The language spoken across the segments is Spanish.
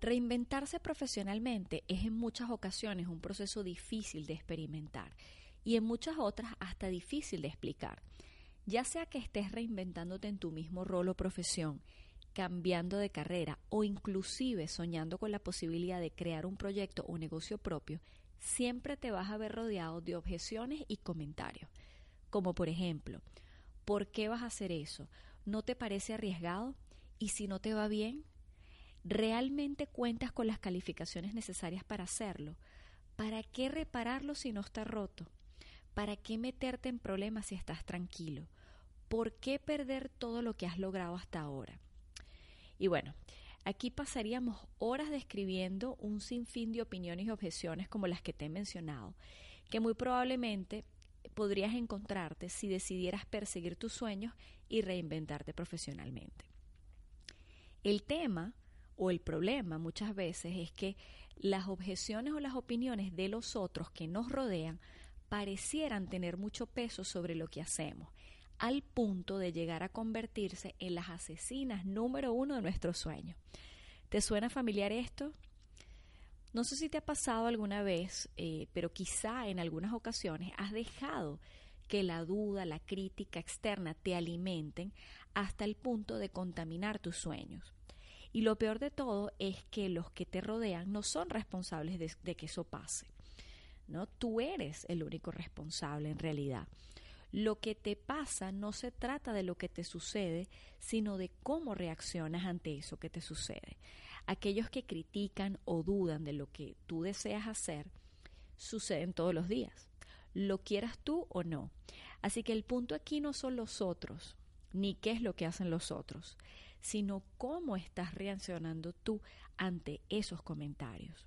Reinventarse profesionalmente es en muchas ocasiones un proceso difícil de experimentar y en muchas otras hasta difícil de explicar. Ya sea que estés reinventándote en tu mismo rol o profesión, cambiando de carrera o inclusive soñando con la posibilidad de crear un proyecto o negocio propio, siempre te vas a ver rodeado de objeciones y comentarios. Como por ejemplo, ¿por qué vas a hacer eso? ¿No te parece arriesgado? ¿Y si no te va bien? ¿Realmente cuentas con las calificaciones necesarias para hacerlo? ¿Para qué repararlo si no está roto? ¿Para qué meterte en problemas si estás tranquilo? ¿Por qué perder todo lo que has logrado hasta ahora? Y bueno, aquí pasaríamos horas describiendo un sinfín de opiniones y objeciones como las que te he mencionado, que muy probablemente podrías encontrarte si decidieras perseguir tus sueños y reinventarte profesionalmente. El tema o el problema muchas veces es que las objeciones o las opiniones de los otros que nos rodean parecieran tener mucho peso sobre lo que hacemos, al punto de llegar a convertirse en las asesinas número uno de nuestros sueños. ¿Te suena familiar esto? No sé si te ha pasado alguna vez, eh, pero quizá en algunas ocasiones has dejado que la duda, la crítica externa te alimenten hasta el punto de contaminar tus sueños. Y lo peor de todo es que los que te rodean no son responsables de, que eso pase. ¿no? Tú eres el único responsable en realidad. Lo que te pasa no se trata de lo que te sucede, sino de cómo reaccionas ante eso que te sucede. Aquellos que critican o dudan de lo que tú deseas hacer, suceden todos los días, lo quieras tú o no. Así que el punto aquí no son los otros, ni qué es lo que hacen los otros, sino cómo estás reaccionando tú ante esos comentarios.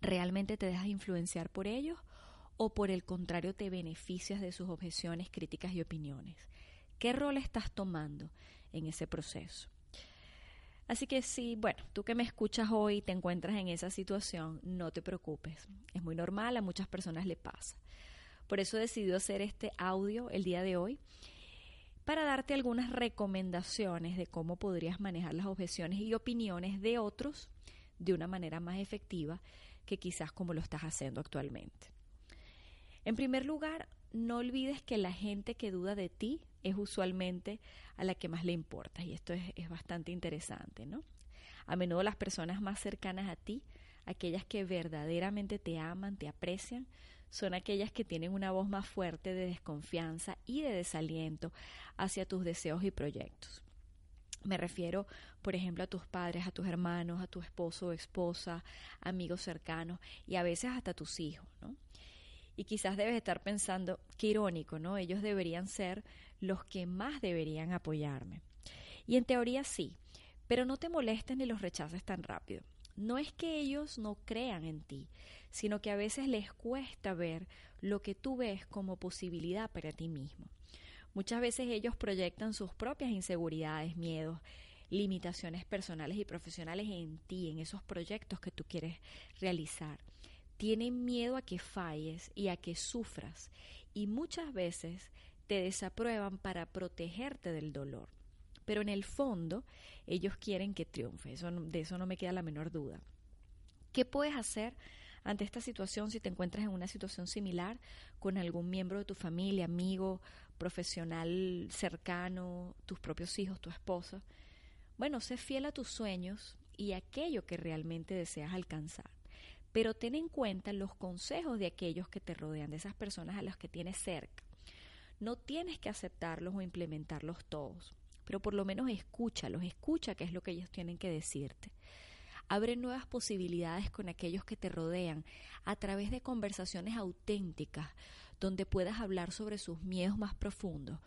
¿Realmente te dejas influenciar por ellos o por el contrario te beneficias de sus objeciones, críticas y opiniones? ¿Qué rol estás tomando en ese proceso? Así que si, bueno, tú que me escuchas hoy te encuentras en esa situación, no te preocupes. Es muy normal, a muchas personas le pasa. Por eso he hacer este audio el día de hoy para darte algunas recomendaciones de cómo podrías manejar las objeciones y opiniones de otros de una manera más efectiva que quizás como lo estás haciendo actualmente. En primer lugar, no olvides que la gente que duda de ti es usualmente a la que más le importa y esto es, es bastante interesante, ¿no? A menudo las personas más cercanas a ti, aquellas que verdaderamente te aman, te aprecian, son aquellas que tienen una voz más fuerte de desconfianza y de desaliento hacia tus deseos y proyectos. Me refiero, por ejemplo, a tus padres, a tus hermanos, a tu esposo o esposa, amigos cercanos y a veces hasta tus hijos, ¿no? Y quizás debes estar pensando, qué irónico, ¿no? Ellos deberían ser los que más deberían apoyarme. Y en teoría sí, pero no te molestes ni los rechaces tan rápido no es que ellos no crean en ti, sino que a veces les cuesta ver lo que tú ves como posibilidad para ti mismo. Muchas veces ellos proyectan sus propias inseguridades, miedos, limitaciones personales y profesionales en ti, en esos proyectos que tú quieres realizar. Tienen miedo a que falles y a que sufras y muchas veces te desaprueban para protegerte del dolor pero en el fondo ellos quieren que triunfe, de eso no me queda la menor duda. ¿Qué puedes hacer ante esta situación si te encuentras en una situación similar con algún miembro de tu familia, amigo, profesional cercano, tus propios hijos, tu esposa? Bueno, sé fiel a tus sueños y aquello que realmente deseas alcanzar. Pero ten en cuenta los consejos de aquellos que te rodean, de esas personas a las que tienes cerca. No tienes que aceptarlos o implementarlos todos pero por lo menos escúchalos, escucha qué es lo que ellos tienen que decirte. Abre nuevas posibilidades con aquellos que te rodean a través de conversaciones auténticas, donde puedas hablar sobre sus miedos más profundos,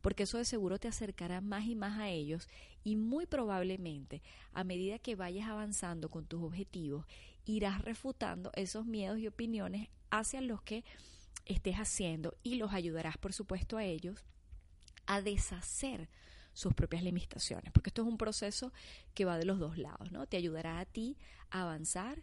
porque eso de seguro te acercará más y más a ellos y muy probablemente a medida que vayas avanzando con tus objetivos, irás refutando esos miedos y opiniones hacia los que estés haciendo y los ayudarás, por supuesto, a ellos a deshacer sus propias limitaciones, porque esto es un proceso que va de los dos lados, ¿no? Te ayudará a ti a avanzar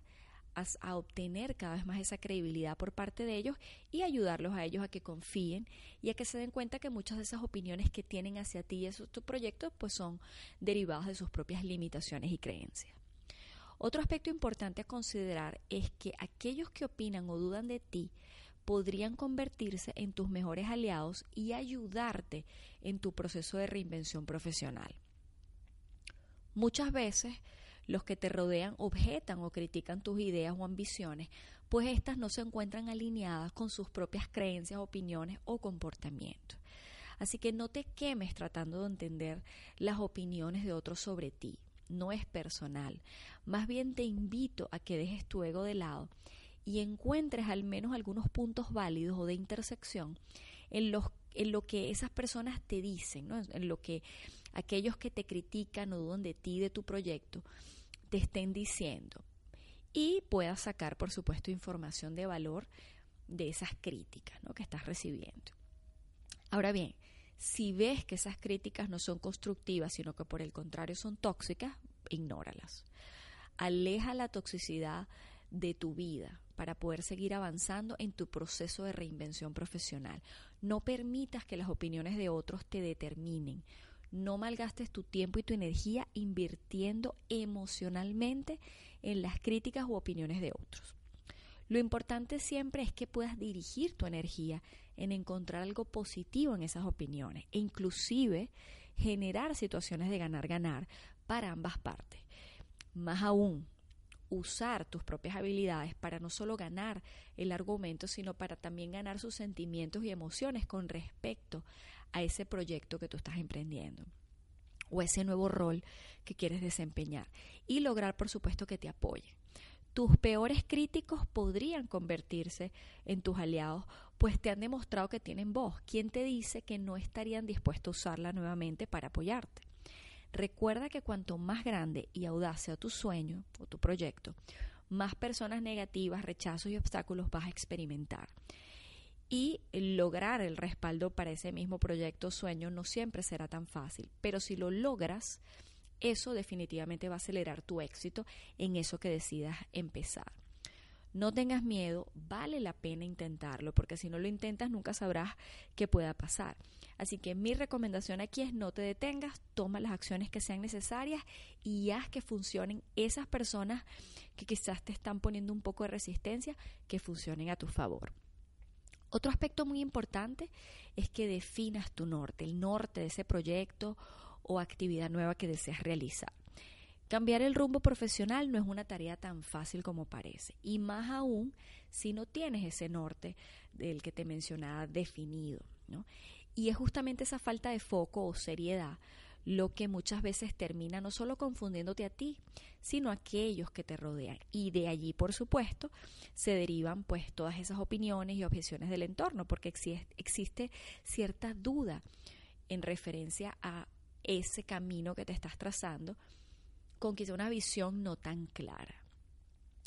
a, obtener cada vez más esa credibilidad por parte de ellos y ayudarlos a ellos a que confíen y a que se den cuenta que muchas de esas opiniones que tienen hacia ti y esos tus proyectos pues son derivados de sus propias limitaciones y creencias. Otro aspecto importante a considerar es que aquellos que opinan o dudan de ti podrían convertirse en tus mejores aliados y ayudarte en tu proceso de reinvención profesional. Muchas veces los que te rodean objetan o critican tus ideas o ambiciones, pues éstas no se encuentran alineadas con sus propias creencias, opiniones o comportamientos. Así que no te quemes tratando de entender las opiniones de otros sobre ti. No es personal. Más bien te invito a que dejes tu ego de lado y encuentres al menos algunos puntos válidos o de intersección en, los, en lo que esas personas te dicen, en lo que aquellos que te critican o dudan de ti, de tu proyecto, te estén diciendo. Y puedas sacar, por supuesto, información de valor de esas críticas que estás recibiendo. Ahora bien, si ves que esas críticas no son constructivas, sino que por el contrario son tóxicas, ignóralas. Aleja la toxicidad de tu vida para poder seguir avanzando en tu proceso de reinvención profesional. No permitas que las opiniones de otros te determinen. No malgastes tu tiempo y tu energía invirtiendo emocionalmente en las críticas u opiniones de otros. Lo importante siempre es que puedas dirigir tu energía en encontrar algo positivo en esas opiniones e inclusive generar situaciones de ganar-ganar para ambas partes. Más aún, usar tus propias habilidades para no solo ganar el argumento, sino para también ganar sus sentimientos y emociones con respecto a ese proyecto que tú estás emprendiendo o ese nuevo rol que quieres desempeñar y lograr por supuesto que te apoye. Tus peores críticos podrían convertirse en tus aliados, pues te han demostrado que tienen voz. ¿Quién te dice que no estarían dispuestos a usarla nuevamente para apoyarte? Recuerda que cuanto más grande y audaz sea tu sueño o tu proyecto, más personas negativas, rechazos y obstáculos vas a experimentar y lograr el respaldo para ese mismo proyecto sueño no siempre será tan fácil, pero si lo logras, eso definitivamente va a acelerar tu éxito en eso que decidas empezar. No tengas miedo, vale la pena intentarlo, porque si no lo intentas nunca sabrás qué pueda pasar. Así que mi recomendación aquí es no te detengas, toma las acciones que sean necesarias y haz que funcionen esas personas que quizás te están poniendo un poco de resistencia, que funcionen a tu favor. Otro aspecto muy importante es que definas tu norte, el norte de ese proyecto o actividad nueva que deseas realizar. Cambiar el rumbo profesional no es una tarea tan fácil como parece, y más aún si no tienes ese norte del que te mencionaba definido. Y es justamente esa falta de foco o seriedad lo que muchas veces termina no solo confundiéndote a ti, sino a aquellos que te rodean. Y de allí, por supuesto, se derivan pues todas esas opiniones y objeciones del entorno, porque existe cierta duda en referencia a ese camino que te estás trazando con quizá una visión no tan clara.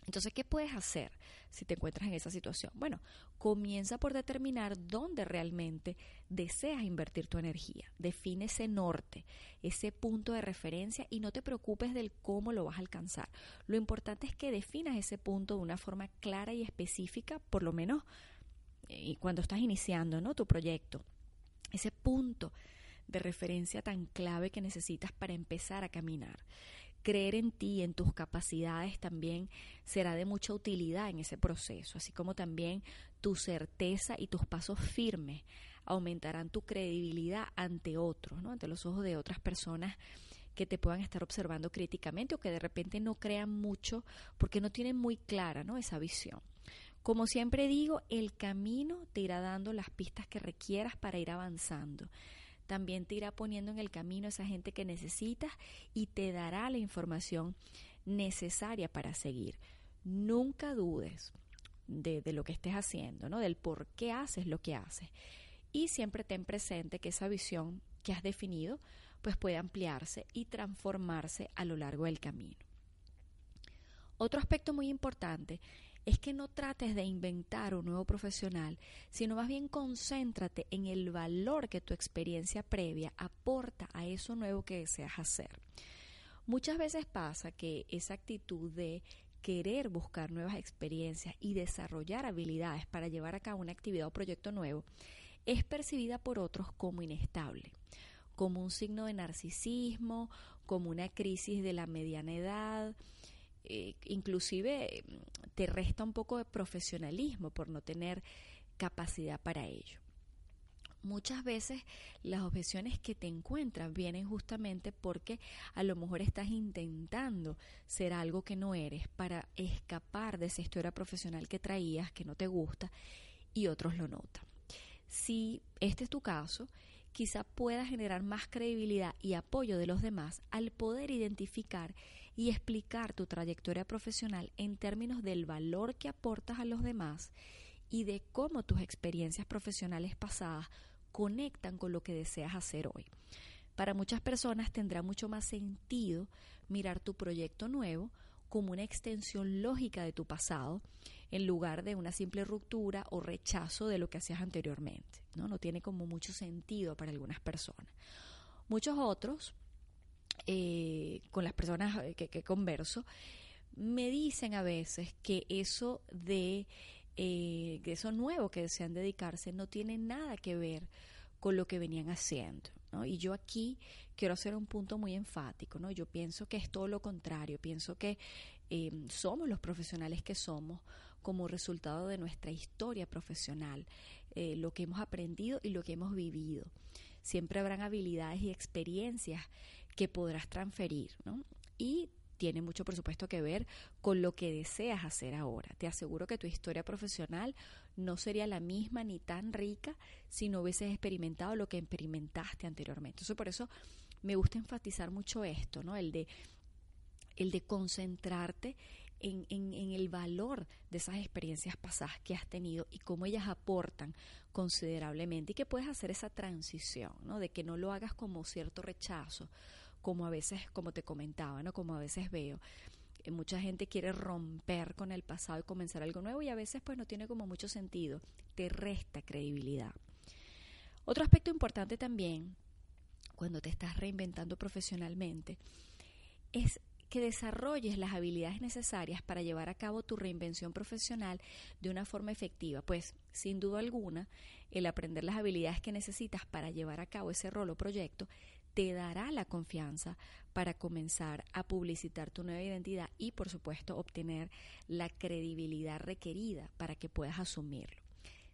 Entonces, ¿qué puedes hacer si te encuentras en esa situación? Bueno, comienza por determinar dónde realmente deseas invertir tu energía. Define ese norte, ese punto de referencia y no te preocupes del cómo lo vas a alcanzar. Lo importante es que definas ese punto de una forma clara y específica, por lo menos eh, cuando estás iniciando ¿no? tu proyecto. Ese punto de referencia tan clave que necesitas para empezar a caminar creer en ti, en tus capacidades también será de mucha utilidad en ese proceso, así como también tu certeza y tus pasos firmes aumentarán tu credibilidad ante otros, ¿no? ante los ojos de otras personas que te puedan estar observando críticamente o que de repente no crean mucho porque no tienen muy clara ¿no? esa visión. Como siempre digo, el camino te irá dando las pistas que requieras para ir avanzando también te irá poniendo en el camino esa gente que necesitas y te dará la información necesaria para seguir. Nunca dudes, de, de lo que estés haciendo, ¿no? Del por qué haces lo que haces. Y siempre ten presente que esa visión que has definido pues puede ampliarse y transformarse a lo largo del camino. Otro aspecto muy importante es que no trates de inventar un nuevo profesional, sino más bien concéntrate en el valor que tu experiencia previa aporta a eso nuevo que deseas hacer. Muchas veces pasa que esa actitud de querer buscar nuevas experiencias y desarrollar habilidades para llevar a cabo una actividad o proyecto nuevo es percibida por otros como inestable, como un signo de narcisismo, como una crisis de la mediana edad, eh, inclusive te resta un poco de profesionalismo por no tener capacidad para ello. Muchas veces las objeciones que te encuentras vienen justamente porque a lo mejor estás intentando ser algo que no eres para escapar de esa historia profesional que traías, que no te gusta, y otros lo notan. Si este es tu caso, quizá pueda generar más credibilidad y apoyo de los demás al poder identificar y explicar tu trayectoria profesional en términos del valor que aportas a los demás y de cómo tus experiencias profesionales pasadas conectan con lo que deseas hacer hoy. Para muchas personas tendrá mucho más sentido mirar tu proyecto nuevo como una extensión lógica de tu pasado en lugar de una simple ruptura o rechazo de lo que hacías anteriormente. No, no tiene como mucho sentido para algunas personas. Muchos otros eh, con las personas eh, que, converso, me dicen a veces que eso de eh, eso nuevo que desean dedicarse no tiene nada que ver con lo que venían haciendo. Y yo aquí quiero hacer un punto muy enfático. ¿no? Yo pienso que es todo lo contrario. Pienso que somos los profesionales que somos como resultado de nuestra historia profesional, lo que hemos aprendido y lo que hemos vivido. Siempre habrán habilidades y experiencias que podrás transferir, ¿no? Y tiene mucho, por supuesto, que ver con lo que deseas hacer ahora. Te aseguro que tu historia profesional no sería la misma ni tan rica si no hubieses experimentado lo que experimentaste anteriormente. Entonces, por eso me gusta enfatizar mucho esto, ¿no? El de, el de concentrarte en, en, en, el valor de esas experiencias pasadas que has tenido y cómo ellas aportan considerablemente y que puedes hacer esa transición, ¿no? De que no lo hagas como cierto rechazo como a veces, como te comentaba, ¿no? Como a veces veo. Eh, mucha gente quiere romper con el pasado y comenzar algo nuevo y a veces pues no tiene como mucho sentido, te resta credibilidad. Otro aspecto importante también cuando te estás reinventando profesionalmente es que desarrolles las habilidades necesarias para llevar a cabo tu reinvención profesional de una forma efectiva, pues sin duda alguna el aprender las habilidades que necesitas para llevar a cabo ese rol o proyecto te dará la confianza para comenzar a publicitar tu nueva identidad y por supuesto obtener la credibilidad requerida para que puedas asumirlo.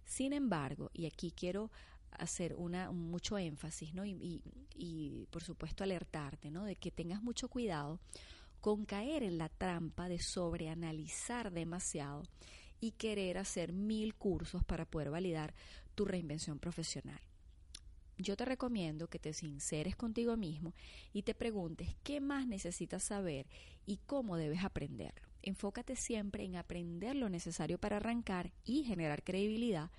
Sin embargo, y aquí quiero hacer una mucho énfasis, ¿no? Y, y, por supuesto alertarte, ¿no? De que tengas mucho cuidado con caer en la trampa de sobreanalizar demasiado y querer hacer mil cursos para poder validar tu reinvención profesional yo te recomiendo que te sinceres contigo mismo y te preguntes qué más necesitas saber y cómo debes aprenderlo. Enfócate siempre en aprender lo necesario para arrancar y generar credibilidad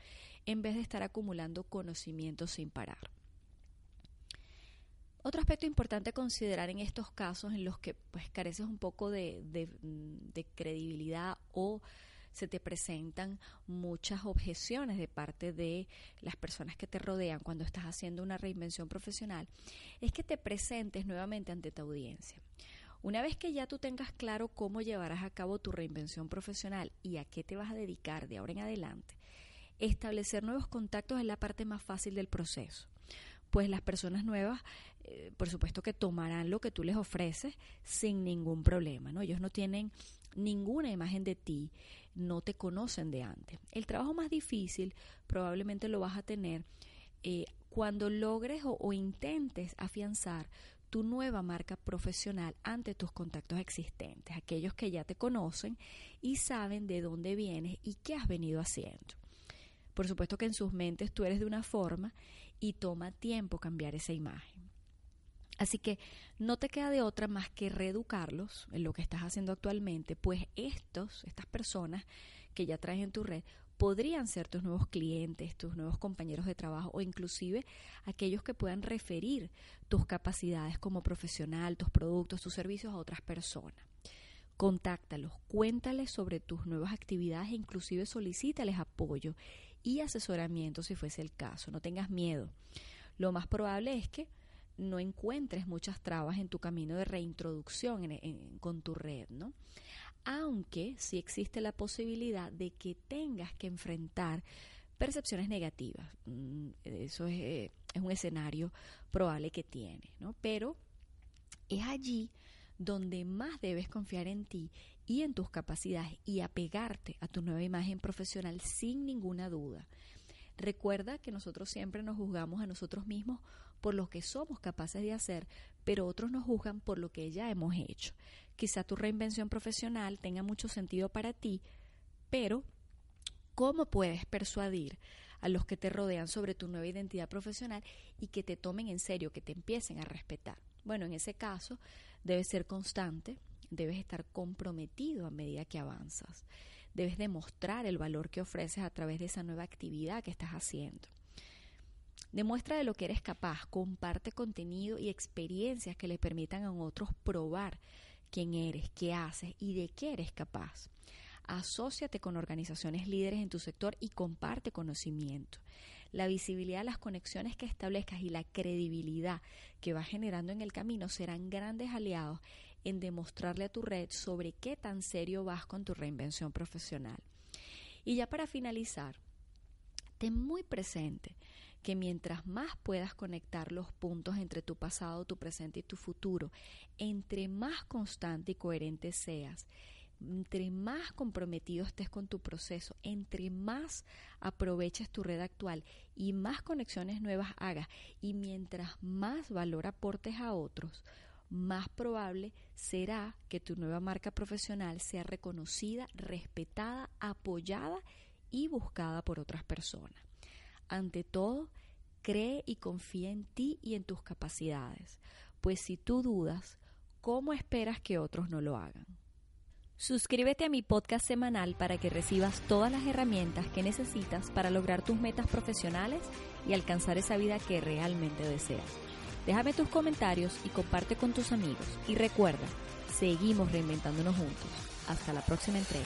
en vez de estar acumulando conocimientos sin parar. Otro aspecto importante a considerar en estos casos en los que pues careces un poco de, de credibilidad o se te presentan muchas objeciones de parte de las personas que te rodean cuando estás haciendo una reinvención profesional, es que te presentes nuevamente ante tu audiencia. Una vez que ya tú tengas claro cómo llevarás a cabo tu reinvención profesional y a qué te vas a dedicar de ahora en adelante, establecer nuevos contactos es la parte más fácil del proceso pues las personas nuevas, eh, por supuesto que tomarán lo que tú les ofreces sin ningún problema, ¿no? Ellos no tienen ninguna imagen de ti, no te conocen de antes. El trabajo más difícil probablemente lo vas a tener eh, cuando logres o, o intentes afianzar tu nueva marca profesional ante tus contactos existentes, aquellos que ya te conocen y saben de dónde vienes y qué has venido haciendo. Por supuesto que en sus mentes tú eres de una forma y toma tiempo cambiar esa imagen. Así que no te queda de otra más que reeducarlos en lo que estás haciendo actualmente, pues estos, estas personas que ya traes en tu red podrían ser tus nuevos clientes, tus nuevos compañeros de trabajo o inclusive aquellos que puedan referir tus capacidades como profesional, tus productos, tus servicios a otras personas. Contáctalos, cuéntales sobre tus nuevas actividades e inclusive solicítales apoyo y asesoramiento si fuese el caso. No tengas miedo. Lo más probable es que no encuentres muchas trabas en tu camino de reintroducción con tu red, ¿no? Aunque sí existe la posibilidad de que tengas que enfrentar percepciones negativas. Mm, eso es, eh, es un escenario probable que tienes, ¿no? Pero es allí donde más debes confiar en ti y en tus capacidades y apegarte a tu nueva imagen profesional sin ninguna duda. Recuerda que nosotros siempre nos juzgamos a nosotros mismos por lo que somos capaces de hacer, pero otros nos juzgan por lo que ya hemos hecho. Quizá tu reinvención profesional tenga mucho sentido para ti, pero ¿cómo puedes persuadir a los que te rodean sobre tu nueva identidad profesional y que te tomen en serio, que te empiecen a respetar? Bueno, en ese caso, debes ser constante, debes estar comprometido a medida que avanzas. Debes demostrar el valor que ofreces a través de esa nueva actividad que estás haciendo. Demuestra de lo que eres capaz, comparte contenido y experiencias que le permitan a otros probar quién eres, qué haces y de qué eres capaz. Asociate con organizaciones líderes en tu sector y comparte conocimiento. La visibilidad, las conexiones que establezcas y la credibilidad que vas generando en el camino serán grandes aliados en demostrarle a tu red sobre qué tan serio vas con tu reinvención profesional. Y ya para finalizar, ten muy presente que mientras más puedas conectar los puntos entre tu pasado, tu presente y tu futuro, entre más constante y coherente seas, entre más comprometido estés con tu proceso, entre más aproveches tu red actual y más conexiones nuevas hagas y mientras más valor aportes a otros, más probable será que tu nueva marca profesional sea reconocida, respetada, apoyada y buscada por otras personas. Ante todo, cree y confía en ti y en tus capacidades, pues si tú dudas, ¿cómo esperas que otros no lo hagan? Suscríbete a mi podcast semanal para que recibas todas las herramientas que necesitas para lograr tus metas profesionales y alcanzar esa vida que realmente deseas. Déjame tus comentarios y comparte con tus amigos. Y recuerda, seguimos reinventándonos juntos. Hasta la próxima entrega.